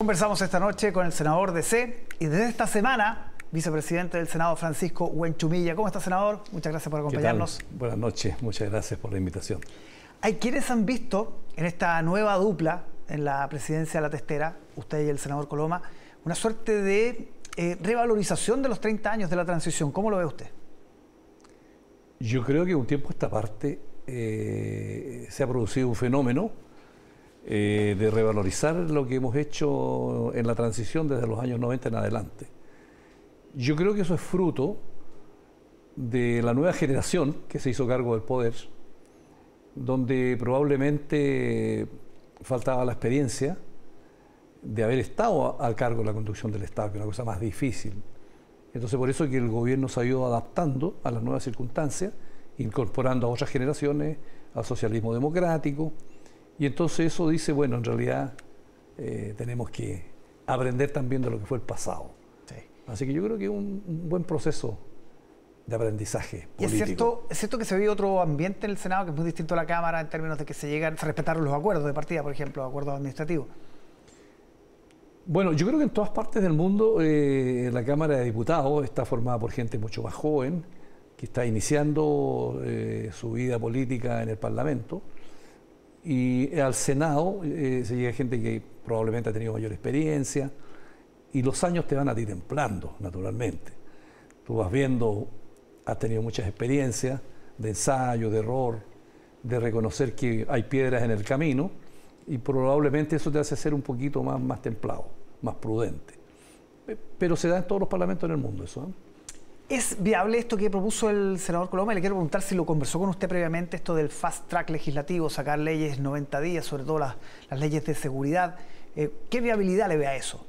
Conversamos esta noche con el senador de C y desde esta semana, vicepresidente del Senado Francisco Huenchumilla. ¿Cómo está, senador? Muchas gracias por acompañarnos. Buenas noches, muchas gracias por la invitación. Hay quienes han visto en esta nueva dupla en la presidencia de la testera, usted y el senador Coloma, una suerte de eh, revalorización de los 30 años de la transición. ¿Cómo lo ve usted? Yo creo que un tiempo esta parte eh, se ha producido un fenómeno eh, de revalorizar lo que hemos hecho en la transición desde los años 90 en adelante. Yo creo que eso es fruto de la nueva generación que se hizo cargo del poder, donde probablemente faltaba la experiencia de haber estado al cargo de la conducción del Estado, que es una cosa más difícil. Entonces por eso es que el gobierno se ha ido adaptando a las nuevas circunstancias, incorporando a otras generaciones al socialismo democrático, y entonces eso dice, bueno, en realidad eh, tenemos que aprender también de lo que fue el pasado. Así que yo creo que es un, buen proceso de aprendizaje. Político. ¿Y es cierto, es cierto que se vive otro ambiente en el Senado que es muy distinto a la Cámara en términos de que se llegan, se respetaron los acuerdos de partida, por ejemplo, acuerdos administrativos? Bueno, yo creo que en todas partes del mundo eh, la Cámara de Diputados está formada por gente mucho más joven, que está iniciando eh, su vida política en el Parlamento y al Senado eh, se llega gente que probablemente ha tenido mayor experiencia y los años te van a ti templando, naturalmente. Tú vas viendo, has tenido muchas experiencias de ensayo, de error, de reconocer que hay piedras en el camino y probablemente eso te hace ser un poquito más, más templado, más prudente. Pero se da en todos los parlamentos en el mundo eso. ¿eh? ¿Es viable esto que propuso el senador Coloma? Le quiero preguntar si lo conversó con usted previamente, esto del fast track legislativo, sacar leyes 90 días, sobre todo las, leyes de seguridad. Eh, ¿Qué viabilidad le ve a eso?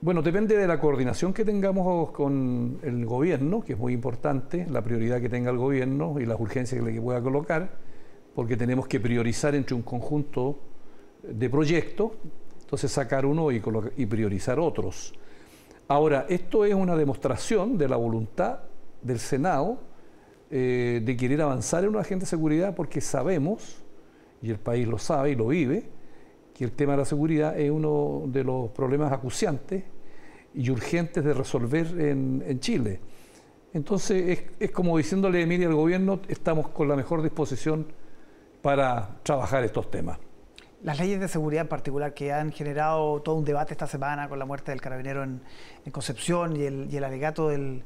Bueno, depende de la coordinación que tengamos con el gobierno, que es muy importante, la prioridad que tenga el gobierno y las urgencias que le pueda colocar, porque tenemos que priorizar entre un conjunto de proyectos, entonces sacar uno y, y priorizar otros. Ahora, esto es una demostración de la voluntad del Senado eh, de querer avanzar en una agenda de seguridad porque sabemos, y el país lo sabe y lo vive, que el tema de la seguridad es uno de los problemas acuciantes y urgentes de resolver en, Chile. Entonces es, como diciéndole, mire, al gobierno estamos con la mejor disposición para trabajar estos temas. Las leyes de seguridad en particular que han generado todo un debate esta semana con la muerte del carabinero en, Concepción y el, alegato del,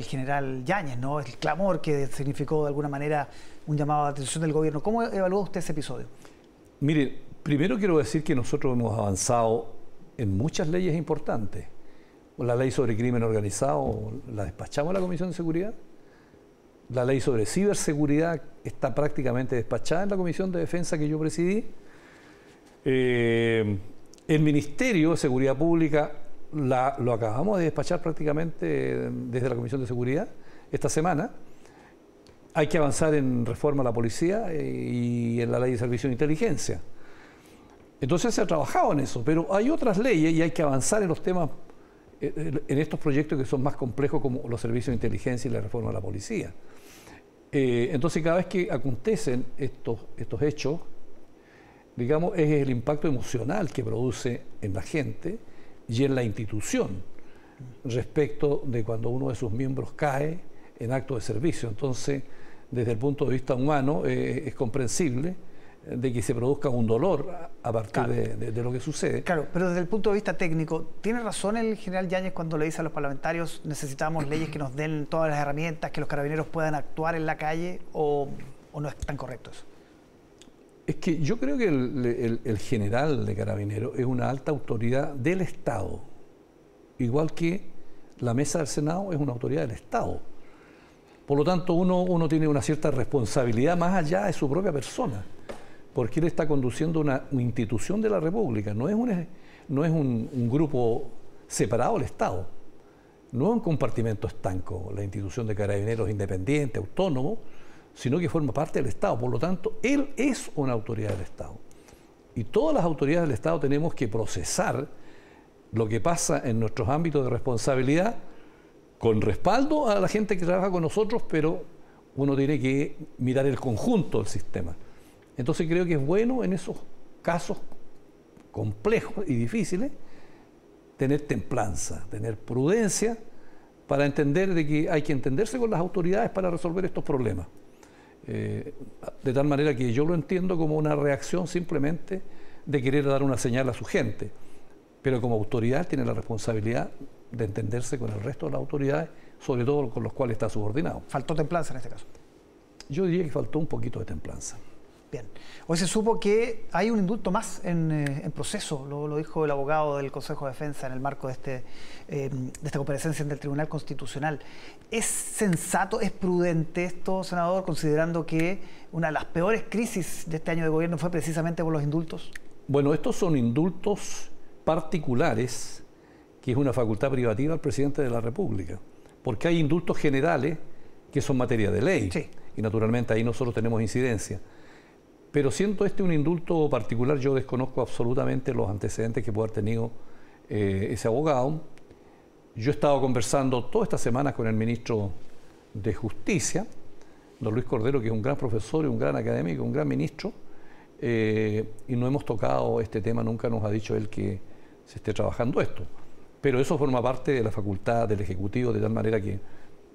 general Yáñez, ¿no? el clamor que significó de alguna manera un llamado de atención del gobierno. ¿Cómo evalúa usted ese episodio? Mire, primero quiero decir que nosotros hemos avanzado en muchas leyes importantes. La ley sobre crimen organizado la despachamos a la Comisión de Seguridad. La ley sobre ciberseguridad está prácticamente despachada en la Comisión de Defensa que yo presidí. Eh, el Ministerio de Seguridad Pública lo acabamos de despachar prácticamente desde la Comisión de Seguridad esta semana. Hay que avanzar en reforma a la policía eh, y en la ley de servicio de inteligencia. Entonces se ha trabajado en eso, pero hay otras leyes y hay que avanzar en los temas, eh, en estos proyectos que son más complejos como los servicios de inteligencia y la reforma a la policía. entonces cada vez que acontecen estos, estos hechos, digamos, es el impacto emocional que produce en la gente y en la institución respecto de cuando uno de sus miembros cae en acto de servicio. Entonces, desde el punto de vista humano, eh, es comprensible de que se produzca un dolor a partir de, lo que sucede. Claro, pero desde el punto de vista técnico, ¿tiene razón el general Yáñez cuando le dice a los parlamentarios necesitamos leyes que nos den todas las herramientas, que los carabineros puedan actuar en la calle o, o no es tan correcto eso? Es que yo creo que el, general de Carabineros es una alta autoridad del Estado, igual que la mesa del Senado es una autoridad del Estado. Por lo tanto, uno, tiene una cierta responsabilidad más allá de su propia persona, porque él está conduciendo una, institución de la República, no es, un, no es un, grupo separado del Estado, no es un compartimento estanco, la institución de carabineros independiente, autónomo, sino que forma parte del Estado. Por lo tanto, él es una autoridad del Estado. Y todas las autoridades del Estado tenemos que procesar lo que pasa en nuestros ámbitos de responsabilidad con respaldo a la gente que trabaja con nosotros, pero uno tiene que mirar el conjunto del sistema. Entonces creo que es bueno en esos casos complejos y difíciles tener templanza, tener prudencia para entender de que hay que entenderse con las autoridades para resolver estos problemas. Eh, de tal manera que yo lo entiendo como una reacción simplemente de querer dar una señal a su gente, pero como autoridad tiene la responsabilidad de entenderse con el resto de las autoridades, sobre todo con los cuales está subordinado. ¿Faltó templanza en este caso? Yo diría que faltó un poquito de templanza. Bien. Hoy se supo que hay un indulto más en, eh, proceso, lo, dijo el abogado del Consejo de Defensa en el marco de, este, eh, de esta comparecencia del Tribunal Constitucional. ¿Es sensato, es prudente esto, senador, considerando que una de las peores crisis de este año de gobierno fue precisamente por los indultos? Bueno, estos son indultos particulares, que es una facultad privativa del presidente de la República, porque hay indultos generales que son materia de ley, y naturalmente ahí nosotros tenemos incidencia. Pero siento este un indulto particular, yo desconozco absolutamente los antecedentes que puede haber tenido eh, ese abogado. Yo he estado conversando toda esta semana con el ministro de Justicia, don Luis Cordero, que es un gran profesor y un gran académico, un gran ministro, eh, y no hemos tocado este tema, nunca nos ha dicho él que se esté trabajando esto. Pero eso forma parte de la facultad del Ejecutivo, de tal manera que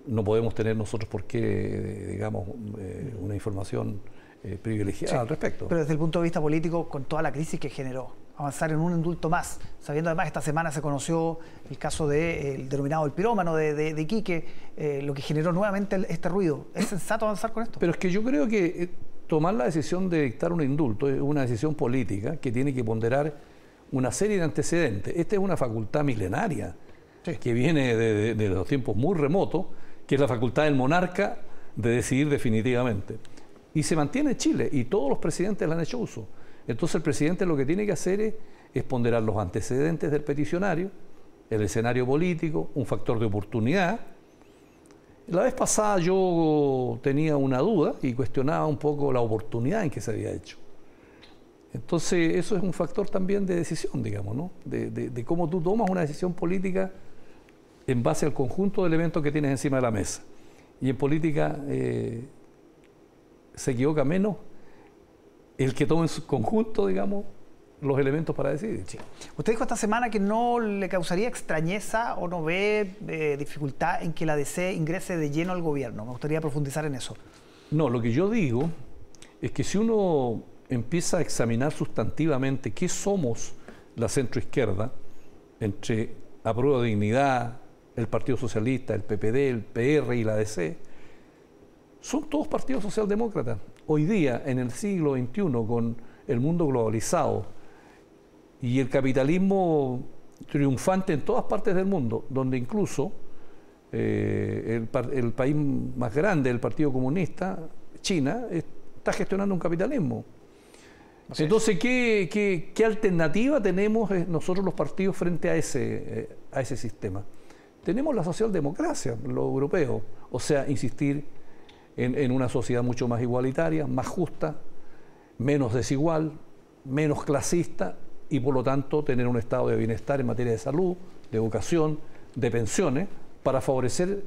no podemos tener nosotros por qué, digamos, eh, una información eh, privilegiada al respecto. Pero desde el punto de vista político, con toda la crisis que generó, avanzar en un indulto más, sabiendo además esta semana se conoció el caso del de, denominado el pirómano de, de, Iquique, eh, lo que generó nuevamente este ruido. ¿Es sensato avanzar con esto? Pero es que yo creo que eh, tomar la decisión de dictar un indulto es una decisión política que tiene que ponderar una serie de antecedentes. Esta es una facultad milenaria que viene de los tiempos muy remotos, que es la facultad del monarca de decidir definitivamente. Y se mantiene Chile y todos los presidentes le han hecho uso. Entonces el presidente lo que tiene que hacer es, ponderar los antecedentes del peticionario, el escenario político, un factor de oportunidad. La vez pasada yo tenía una duda y cuestionaba un poco la oportunidad en que se había hecho. Entonces eso es un factor también de decisión, digamos, ¿no? de, cómo tú tomas una decisión política en base al conjunto de elementos que tienes encima de la mesa. Y en política eh, se equivoca menos el que tome en su conjunto, digamos, los elementos para decidir. Usted dijo esta semana que no le causaría extrañeza o no ve eh, dificultad en que la DC ingrese de lleno al gobierno. Me gustaría profundizar en eso. No, lo que yo digo es que si uno empieza a examinar sustantivamente qué somos la centroizquierda, entre Aprueba Dignidad, el Partido Socialista, el PPD, el PR y la DC, son todos partidos socialdemócratas. Hoy día, en el siglo XXI, con el mundo globalizado y el capitalismo triunfante en todas partes del mundo, donde incluso eh, el, país más grande, el Partido Comunista, China, está gestionando un capitalismo. Entonces, ¿qué, alternativa tenemos eh, nosotros los partidos frente a ese, eh, a ese sistema? Tenemos la socialdemocracia, lo europeo, o sea, insistir en, una sociedad mucho más igualitaria, más justa, menos desigual, menos clasista y por lo tanto tener un estado de bienestar en materia de salud, de educación, de pensiones, para favorecer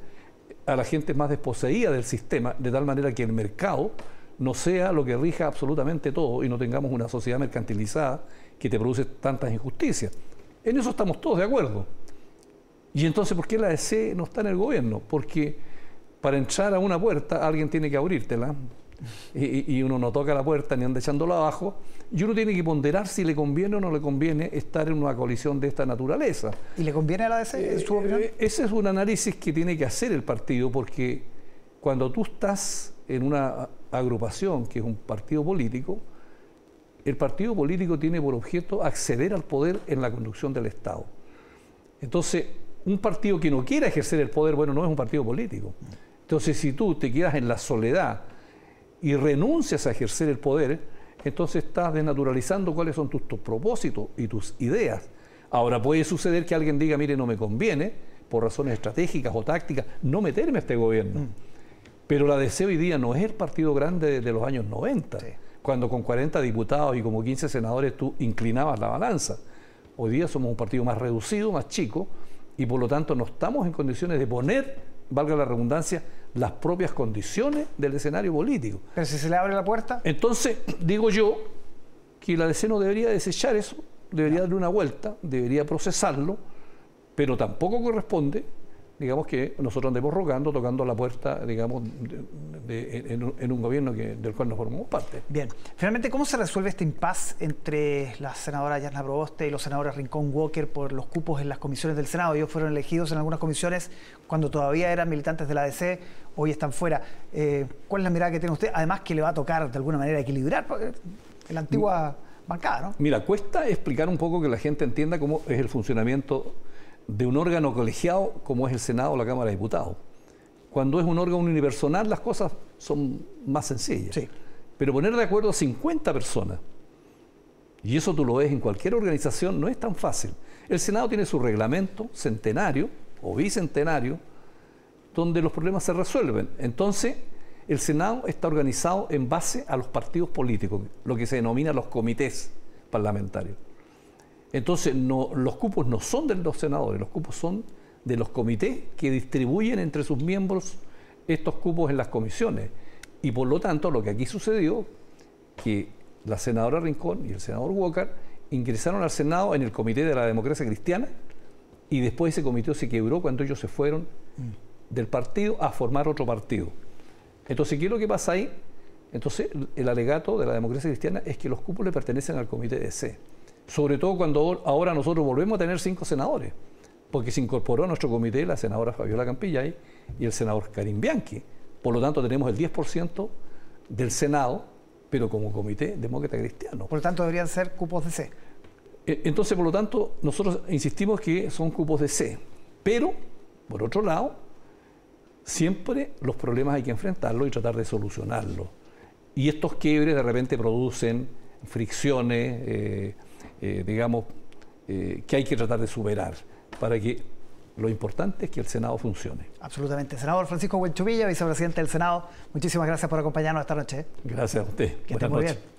a la gente más desposeída del sistema, de tal manera que el mercado no sea lo que rija absolutamente todo y no tengamos una sociedad mercantilizada que te produce tantas injusticias. En eso estamos todos de acuerdo. Y entonces, ¿por qué la EC no está en el gobierno? Porque para entrar a una puerta alguien tiene que abrírtela y, uno no toca la puerta ni anda echándola abajo y uno tiene que ponderar si le conviene o no le conviene estar en una colisión de esta naturaleza. ¿Y le conviene a la DC, en su eh, opinión? Eh, ese es un análisis que tiene que hacer el partido porque cuando tú estás en una agrupación que es un partido político, el partido político tiene por objeto acceder al poder en la conducción del Estado. Entonces, un partido que no quiera ejercer el poder, bueno, no es un partido político. Entonces, si tú te quedas en la soledad y renuncias a ejercer el poder, entonces estás desnaturalizando cuáles son tus, propósitos y tus ideas. Ahora puede suceder que alguien diga, mire, no me conviene, por razones estratégicas o tácticas, no meterme a este gobierno. Mm. Pero la DC hoy día no es el partido grande de, los años 90, cuando con 40 diputados y como 15 senadores tú inclinabas la balanza. Hoy día somos un partido más reducido, más chico, y por lo tanto no estamos en condiciones de poner valga la redundancia, las propias condiciones del escenario político. Pero si se le abre la puerta. Entonces, digo yo que la DC no debería desechar eso, debería darle una vuelta, debería procesarlo pero tampoco corresponde digamos que nosotros andemos rogando, tocando la puerta, digamos, en, un gobierno que, del cual nos formamos parte. Bien, finalmente, ¿cómo se resuelve este impasse entre la senadora Yarna Proboste y los senadores Rincón Walker por los cupos en las comisiones del Senado? Ellos fueron elegidos en algunas comisiones cuando todavía eran militantes de la ADC, hoy están fuera. Eh, ¿Cuál es la mirada que tiene usted? Además que le va a tocar de alguna manera equilibrar la antigua bancada, ¿no? Mira, cuesta explicar un poco que la gente entienda cómo es el funcionamiento de un órgano colegiado como es el Senado o la Cámara de Diputados. Cuando es un órgano unipersonal las cosas son más sencillas. Pero poner de acuerdo a 50 personas, y eso tú lo ves en cualquier organización, no es tan fácil. El Senado tiene su reglamento centenario o bicentenario, donde los problemas se resuelven. Entonces, el Senado está organizado en base a los partidos políticos, lo que se denomina los comités parlamentarios. Entonces, los cupos no son de los senadores, los cupos son de los comités que distribuyen entre sus miembros estos cupos en las comisiones. Y por lo tanto, lo que aquí sucedió, que la senadora Rincón y el senador Walker ingresaron al Senado en el Comité de la Democracia Cristiana y después ese comité se quebró cuando ellos se fueron del partido a formar otro partido. Entonces, ¿qué es lo que pasa ahí? Entonces, el alegato de la democracia cristiana es que los cupos le pertenecen al comité de C sobre todo cuando ahora nosotros volvemos a tener cinco senadores, porque se incorporó a nuestro comité la senadora Fabiola Campillay y el senador Karim Bianchi. Por lo tanto, tenemos el 10% del Senado, pero como comité demócrata cristiano. Por lo tanto, deberían ser cupos de C. E, entonces, por lo tanto, nosotros insistimos que son cupos de C. Pero, por otro lado, siempre los problemas hay que enfrentarlos y tratar de solucionarlos. Y estos quiebres de repente producen fricciones, eh, eh, digamos, eh, que hay que tratar de superar para que lo importante es que el Senado funcione. Absolutamente. Senador Francisco Huenchumilla, vicepresidente del Senado, muchísimas gracias por acompañarnos esta noche. Gracias a usted. Que esté muy bien.